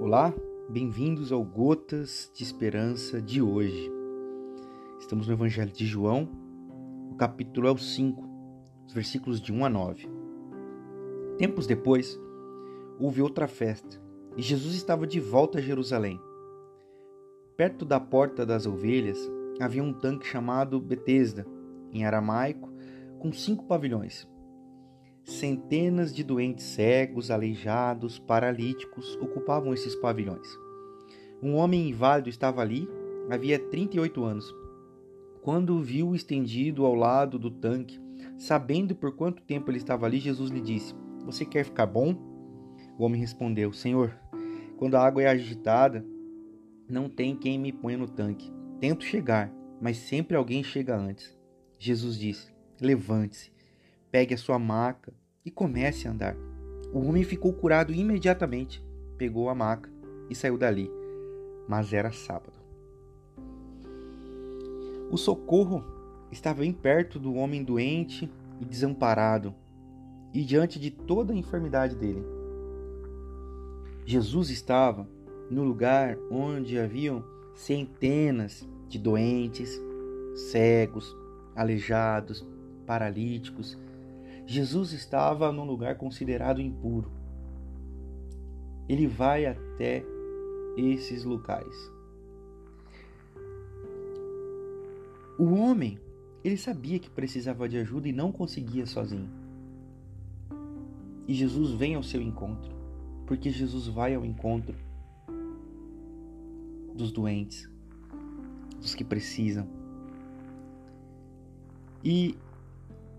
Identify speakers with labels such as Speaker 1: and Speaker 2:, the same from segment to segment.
Speaker 1: Olá, bem-vindos ao Gotas de Esperança de hoje. Estamos no Evangelho de João, o capítulo é o 5, os versículos de 1 a 9. Tempos depois, houve outra festa e Jesus estava de volta a Jerusalém. Perto da porta das ovelhas havia um tanque chamado Betesda, em aramaico, com cinco pavilhões. Centenas de doentes cegos, aleijados, paralíticos ocupavam esses pavilhões. Um homem inválido estava ali, havia 38 anos. Quando o viu estendido ao lado do tanque, sabendo por quanto tempo ele estava ali, Jesus lhe disse: Você quer ficar bom? O homem respondeu: Senhor, quando a água é agitada, não tem quem me ponha no tanque. Tento chegar, mas sempre alguém chega antes. Jesus disse: Levante-se, pegue a sua maca e comece a andar. O homem ficou curado imediatamente, pegou a maca e saiu dali. Mas era sábado. O socorro estava bem perto do homem doente e desamparado, e diante de toda a enfermidade dele. Jesus estava no lugar onde haviam centenas de doentes, cegos, aleijados, paralíticos Jesus estava num lugar considerado impuro. Ele vai até esses locais. O homem, ele sabia que precisava de ajuda e não conseguia sozinho. E Jesus vem ao seu encontro, porque Jesus vai ao encontro dos doentes, dos que precisam. E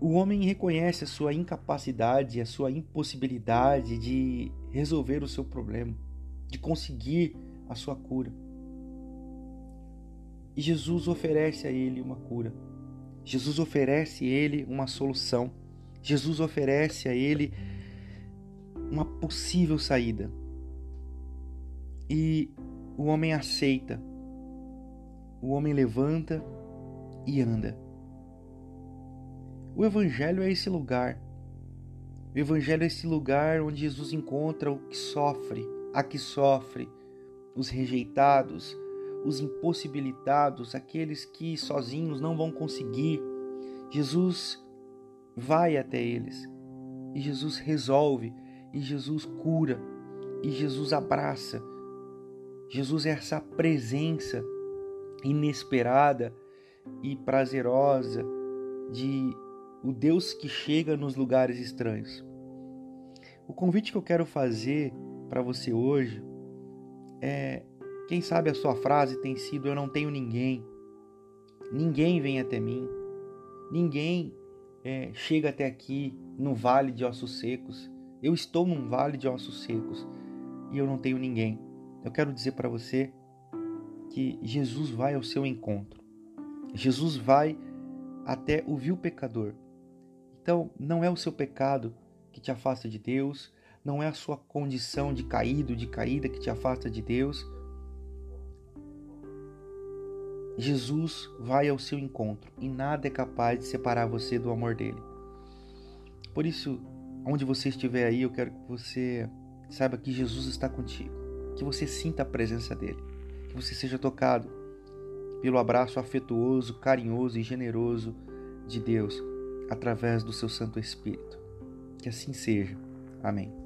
Speaker 1: o homem reconhece a sua incapacidade, a sua impossibilidade de resolver o seu problema, de conseguir a sua cura. E Jesus oferece a ele uma cura. Jesus oferece a ele uma solução. Jesus oferece a ele uma possível saída. E o homem aceita. O homem levanta e anda. O Evangelho é esse lugar. O Evangelho é esse lugar onde Jesus encontra o que sofre, a que sofre, os rejeitados, os impossibilitados, aqueles que sozinhos não vão conseguir. Jesus vai até eles e Jesus resolve, e Jesus cura, e Jesus abraça. Jesus é essa presença inesperada e prazerosa de o Deus que chega nos lugares estranhos. O convite que eu quero fazer para você hoje é: quem sabe a sua frase tem sido Eu não tenho ninguém, ninguém vem até mim, ninguém é, chega até aqui no vale de ossos secos. Eu estou num vale de ossos secos e eu não tenho ninguém. Eu quero dizer para você que Jesus vai ao seu encontro. Jesus vai até o vil pecador. Então, não é o seu pecado que te afasta de Deus, não é a sua condição de caído, de caída que te afasta de Deus. Jesus vai ao seu encontro e nada é capaz de separar você do amor dele. Por isso, onde você estiver aí, eu quero que você saiba que Jesus está contigo, que você sinta a presença dele, que você seja tocado pelo abraço afetuoso, carinhoso e generoso de Deus através do seu Santo Espírito. Que assim seja. Amém.